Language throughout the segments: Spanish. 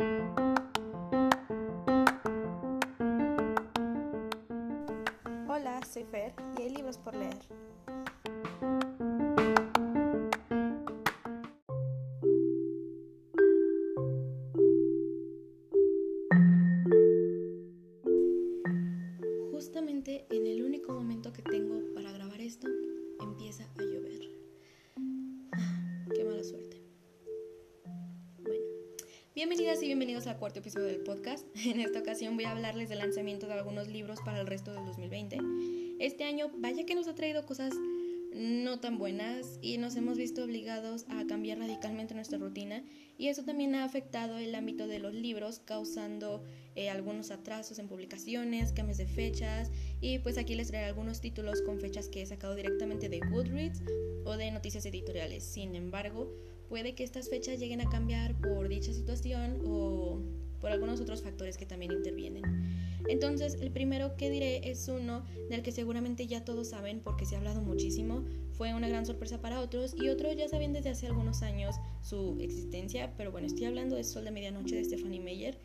Hola, soy Fer y hay libros por leer. Justamente en el único momento que tengo para grabar esto, empieza a bienvenidas y bienvenidos al cuarto episodio del podcast. En esta ocasión voy a hablarles del lanzamiento de algunos libros para el resto del 2020. Este año, vaya que nos ha traído cosas no tan buenas y nos hemos visto obligados a cambiar radicalmente nuestra rutina y eso también ha afectado el ámbito de los libros causando eh, algunos atrasos en publicaciones, cambios de fechas y pues aquí les traeré algunos títulos con fechas que he sacado directamente de Goodreads o de noticias editoriales. Sin embargo, puede que estas fechas lleguen a cambiar por dicha situación o por algunos otros factores que también intervienen. Entonces, el primero que diré es uno del que seguramente ya todos saben porque se ha hablado muchísimo, fue una gran sorpresa para otros y otros ya sabían desde hace algunos años su existencia, pero bueno, estoy hablando de Sol de Medianoche de Stephanie Meyer,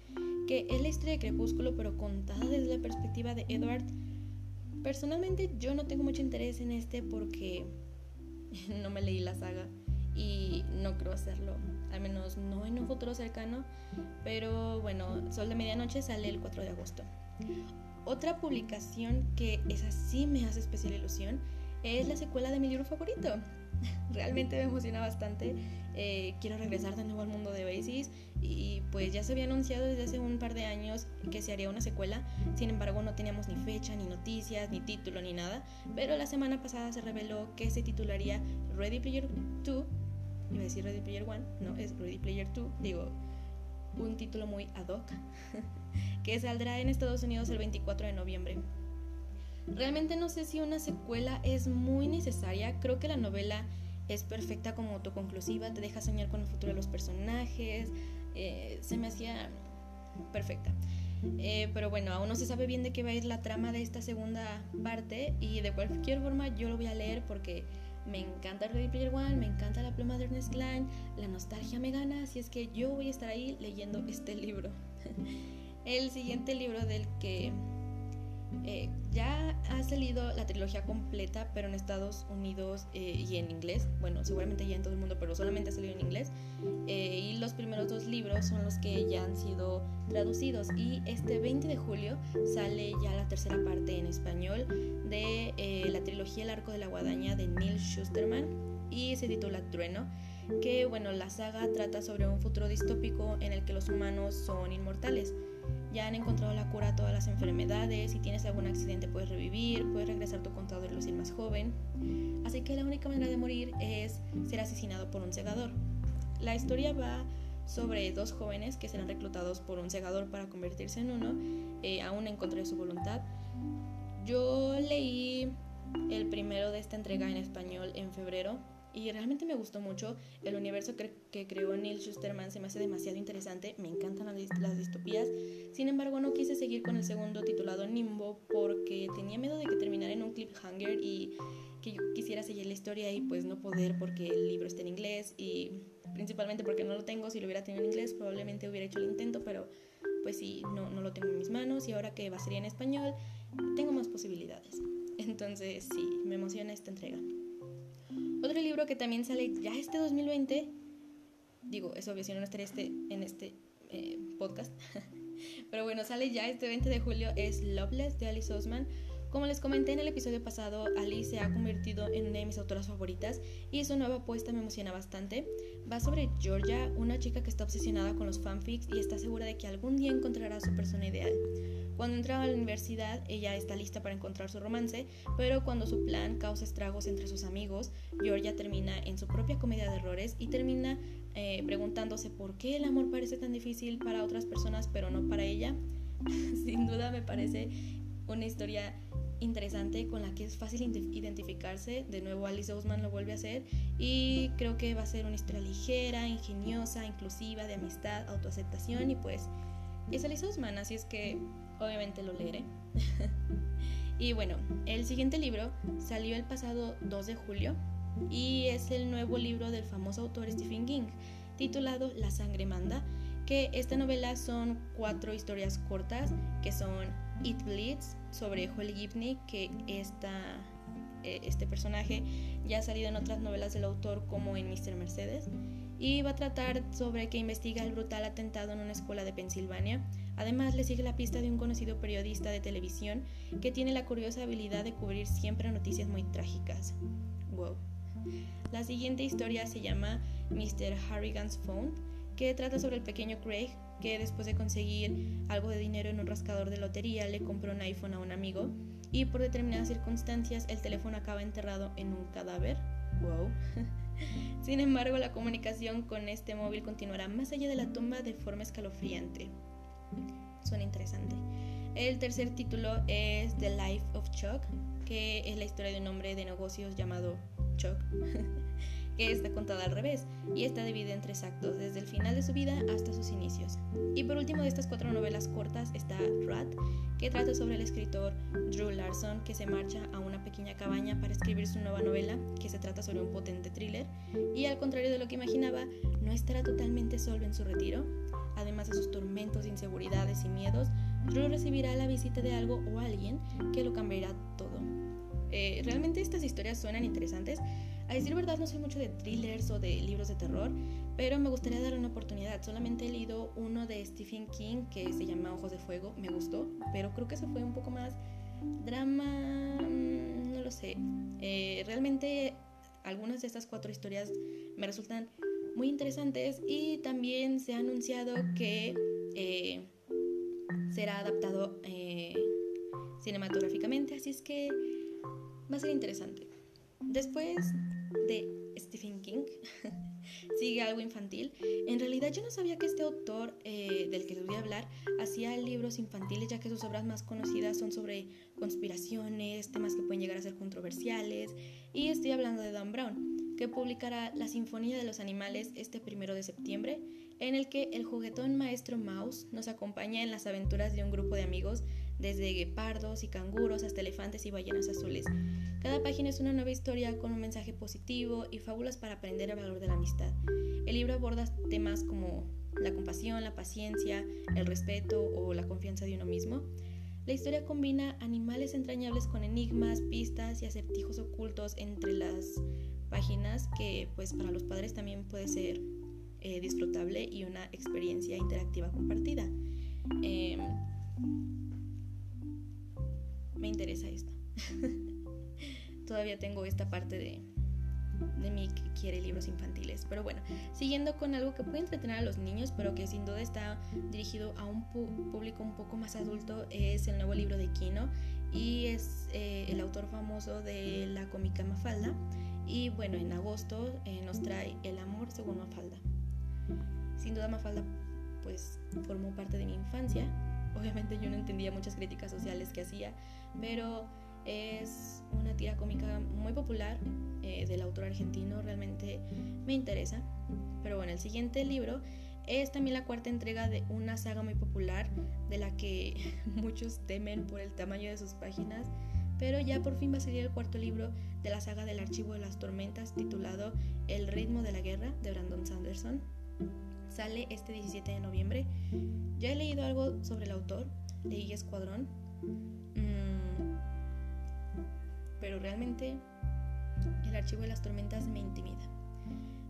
que es la historia de Crepúsculo pero contada desde la perspectiva de Edward. Personalmente yo no tengo mucho interés en este porque no me leí la saga y no creo hacerlo, al menos no en un futuro cercano, pero bueno, Sol de Medianoche sale el 4 de agosto. Otra publicación que es así me hace especial ilusión es la secuela de mi libro favorito. Realmente me emociona bastante. Eh, quiero regresar de nuevo al mundo de Basis y pues ya se había anunciado desde hace un par de años que se haría una secuela. Sin embargo, no teníamos ni fecha, ni noticias, ni título, ni nada. Pero la semana pasada se reveló que se titularía Ready Player 2. Iba a decir Ready Player 1, no, es Ready Player 2. Digo, un título muy ad hoc. que saldrá en Estados Unidos el 24 de noviembre. Realmente no sé si una secuela es muy necesaria, creo que la novela es perfecta como autoconclusiva, te deja soñar con el futuro de los personajes, eh, se me hacía perfecta. Eh, pero bueno, aún no se sabe bien de qué va a ir la trama de esta segunda parte y de cualquier forma yo lo voy a leer porque me encanta Ready Player One, me encanta la pluma de Ernest Klein, la nostalgia me gana, así es que yo voy a estar ahí leyendo este libro. El siguiente libro del que eh, ya ha salido la trilogía completa, pero en Estados Unidos eh, y en inglés. Bueno, seguramente ya en todo el mundo, pero solamente ha salido en inglés. Eh, y los primeros dos libros son los que ya han sido traducidos. Y este 20 de julio sale ya la tercera parte en español de la trilogía El arco de la guadaña de Neil Schusterman y se titula Trueno que bueno, la saga trata sobre un futuro distópico en el que los humanos son inmortales. Ya han encontrado la cura a todas las enfermedades, si tienes algún accidente puedes revivir, puedes regresar tu contador y lucir más joven. Así que la única manera de morir es ser asesinado por un segador. La historia va sobre dos jóvenes que serán reclutados por un segador para convertirse en uno, eh, aún en contra de su voluntad. Yo leí el primero de esta entrega en español en febrero y realmente me gustó mucho. El universo que, que, creó Neil Schusterman se me hace demasiado interesante. Me encantan las, las, distopías. Sin embargo, no quise seguir con el segundo titulado Nimbo porque tenía miedo de que terminara en un cliffhanger y que yo quisiera seguir la historia y pues no poder porque el libro está en inglés y principalmente porque no lo tengo. Si lo hubiera tenido en inglés probablemente hubiera hecho el intento, pero pues sí, no, no lo tengo en mis manos y ahora que va a ser en español tengo más posibilidades. Entonces sí, me emociona esta entrega. Otro libro que también sale ya este 2020, digo, es obvio si no estaría este, en este eh, podcast, pero bueno, sale ya este 20 de julio, es Loveless de Alice Osman. Como les comenté en el episodio pasado, Alice se ha convertido en una de mis autoras favoritas y su nueva apuesta me emociona bastante. Va sobre Georgia, una chica que está obsesionada con los fanfics y está segura de que algún día encontrará a su persona ideal. Cuando entra a la universidad, ella está lista para encontrar su romance, pero cuando su plan causa estragos entre sus amigos, Georgia termina en su propia comedia de errores y termina eh, preguntándose por qué el amor parece tan difícil para otras personas, pero no para ella. Sin duda me parece una historia interesante con la que es fácil identificarse. De nuevo Alice Ousman lo vuelve a hacer y creo que va a ser una historia ligera, ingeniosa, inclusiva, de amistad, autoaceptación y pues es Alice Ousman, así es que obviamente lo leeré. y bueno, el siguiente libro salió el pasado 2 de julio y es el nuevo libro del famoso autor Stephen King, titulado La sangre manda, que esta novela son cuatro historias cortas que son It Bleeds sobre Holly Gibney, que esta, eh, este personaje ya ha salido en otras novelas del autor como en Mr. Mercedes y va a tratar sobre que investiga el brutal atentado en una escuela de Pensilvania. Además, le sigue la pista de un conocido periodista de televisión que tiene la curiosa habilidad de cubrir siempre noticias muy trágicas. Wow. La siguiente historia se llama Mr. Harrigan's Phone, que trata sobre el pequeño Craig que después de conseguir algo de dinero en un rascador de lotería le compró un iPhone a un amigo y por determinadas circunstancias el teléfono acaba enterrado en un cadáver. Wow. Sin embargo, la comunicación con este móvil continuará más allá de la tumba de forma escalofriante. Suena interesante. El tercer título es The Life of Chuck, que es la historia de un hombre de negocios llamado Chuck, que está contada al revés y está dividida en tres actos, desde el final de su vida hasta sus inicios. Y por último de estas cuatro novelas cortas está Rat, que trata sobre el escritor Drew Larson, que se marcha a una pequeña cabaña para escribir su nueva novela, que se trata sobre un potente thriller, y al contrario de lo que imaginaba, no estará totalmente solo en su retiro. Además de sus tormentos, inseguridades y miedos, Drew recibirá la visita de algo o alguien que lo cambiará todo. Eh, realmente estas historias suenan interesantes, a decir verdad, no soy mucho de thrillers o de libros de terror, pero me gustaría darle una oportunidad. Solamente he leído uno de Stephen King que se llama Ojos de Fuego, me gustó, pero creo que se fue un poco más drama, mm, no lo sé. Eh, realmente algunas de estas cuatro historias me resultan muy interesantes y también se ha anunciado que eh, será adaptado eh, cinematográficamente, así es que va a ser interesante. Después de Stephen King sigue algo infantil. En realidad yo no sabía que este autor eh, del que les voy a hablar hacía libros infantiles ya que sus obras más conocidas son sobre conspiraciones, temas que pueden llegar a ser controversiales y estoy hablando de Dan Brown que publicará La Sinfonía de los Animales este primero de septiembre en el que el juguetón maestro Mouse nos acompaña en las aventuras de un grupo de amigos desde guepardos y canguros hasta elefantes y ballenas azules. Cada página es una nueva historia con un mensaje positivo y fábulas para aprender el valor de la amistad. El libro aborda temas como la compasión, la paciencia, el respeto o la confianza de uno mismo. La historia combina animales entrañables con enigmas, pistas y acertijos ocultos entre las páginas que pues para los padres también puede ser eh, disfrutable y una experiencia interactiva compartida. Em, me interesa esto. Todavía tengo esta parte de, de mí que quiere libros infantiles. Pero bueno, siguiendo con algo que puede entretener a los niños, pero que sin duda está dirigido a un público un poco más adulto, es el nuevo libro de Kino y es eh, el autor famoso de la cómica Mafalda. Y bueno, en agosto eh, nos trae El amor según Mafalda. Sin duda Mafalda pues formó parte de mi infancia. Obviamente yo no entendía muchas críticas sociales que hacía, pero es una tira cómica muy popular eh, del autor argentino, realmente me interesa. Pero bueno, el siguiente libro es también la cuarta entrega de una saga muy popular de la que muchos temen por el tamaño de sus páginas, pero ya por fin va a salir el cuarto libro de la saga del Archivo de las Tormentas titulado El ritmo de la guerra de Brandon Sanderson. Sale este 17 de noviembre. Ya he leído algo sobre el autor, leí Escuadrón, pero realmente el archivo de las tormentas me intimida.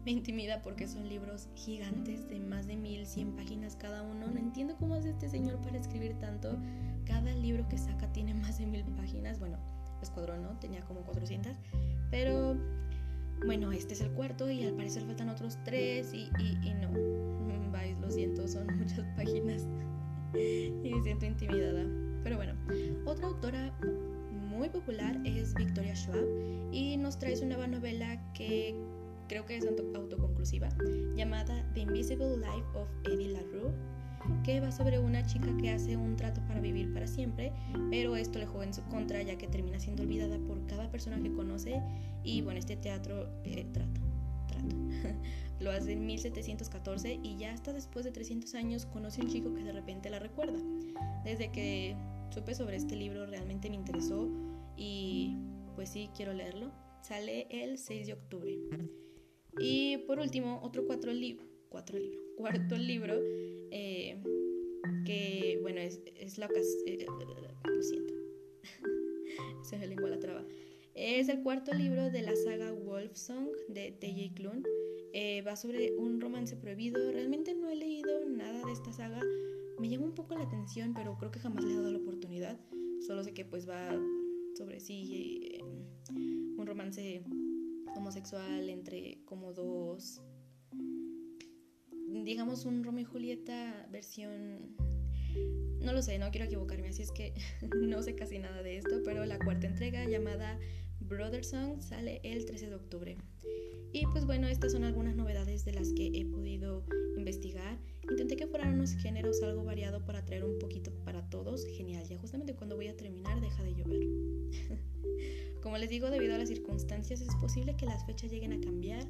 Me intimida porque son libros gigantes de más de 1100 páginas cada uno. No entiendo cómo hace este señor para escribir tanto. Cada libro que saca tiene más de 1000 páginas. Bueno, Escuadrón no, tenía como 400. Pero bueno, este es el cuarto y al parecer faltan otros tres y, y, y no. Vais, lo siento, son muchas páginas y me siento intimidada. Pero bueno, otra autora muy popular es Victoria Schwab y nos trae su nueva novela que creo que es autoconclusiva llamada The Invisible Life of Eddie LaRue que va sobre una chica que hace un trato para vivir para siempre, pero esto le juega en su contra ya que termina siendo olvidada por cada persona que conoce y bueno, este teatro, eh, trato, trato, lo hace en 1714 y ya hasta después de 300 años conoce un chico que de repente la recuerda. Desde que supe sobre este libro realmente me interesó y pues sí, quiero leerlo. Sale el 6 de octubre. Y por último, otro cuatro, libros cuatro libros, cuarto libro que, bueno, es, es la ocasión... Eh, lo siento. Se me lengua la traba. Es el cuarto libro de la saga Wolf Song de T.J. Klune. Eh, va sobre un romance prohibido. Realmente no he leído nada de esta saga. Me llama un poco la atención, pero creo que jamás le he dado la oportunidad. Solo sé que pues va sobre sí un romance homosexual entre como dos digamos un Romeo y Julieta versión no lo sé, no quiero equivocarme, así es que no sé casi nada de esto, pero la cuarta entrega llamada Brother Song sale el 13 de octubre. Y pues bueno, estas son algunas novedades de las que he podido investigar. Intenté que fueran unos géneros algo variado para traer un poquito para todos. Genial, ya justamente cuando voy a terminar deja de llover. Como les digo, debido a las circunstancias es posible que las fechas lleguen a cambiar,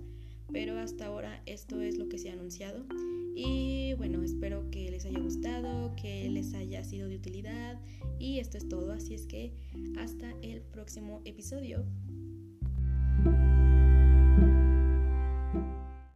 pero hasta ahora esto es lo que se ha anunciado. Y bueno, espero que les haya gustado, que les haya sido de utilidad y esto es todo, así es que hasta el próximo episodio.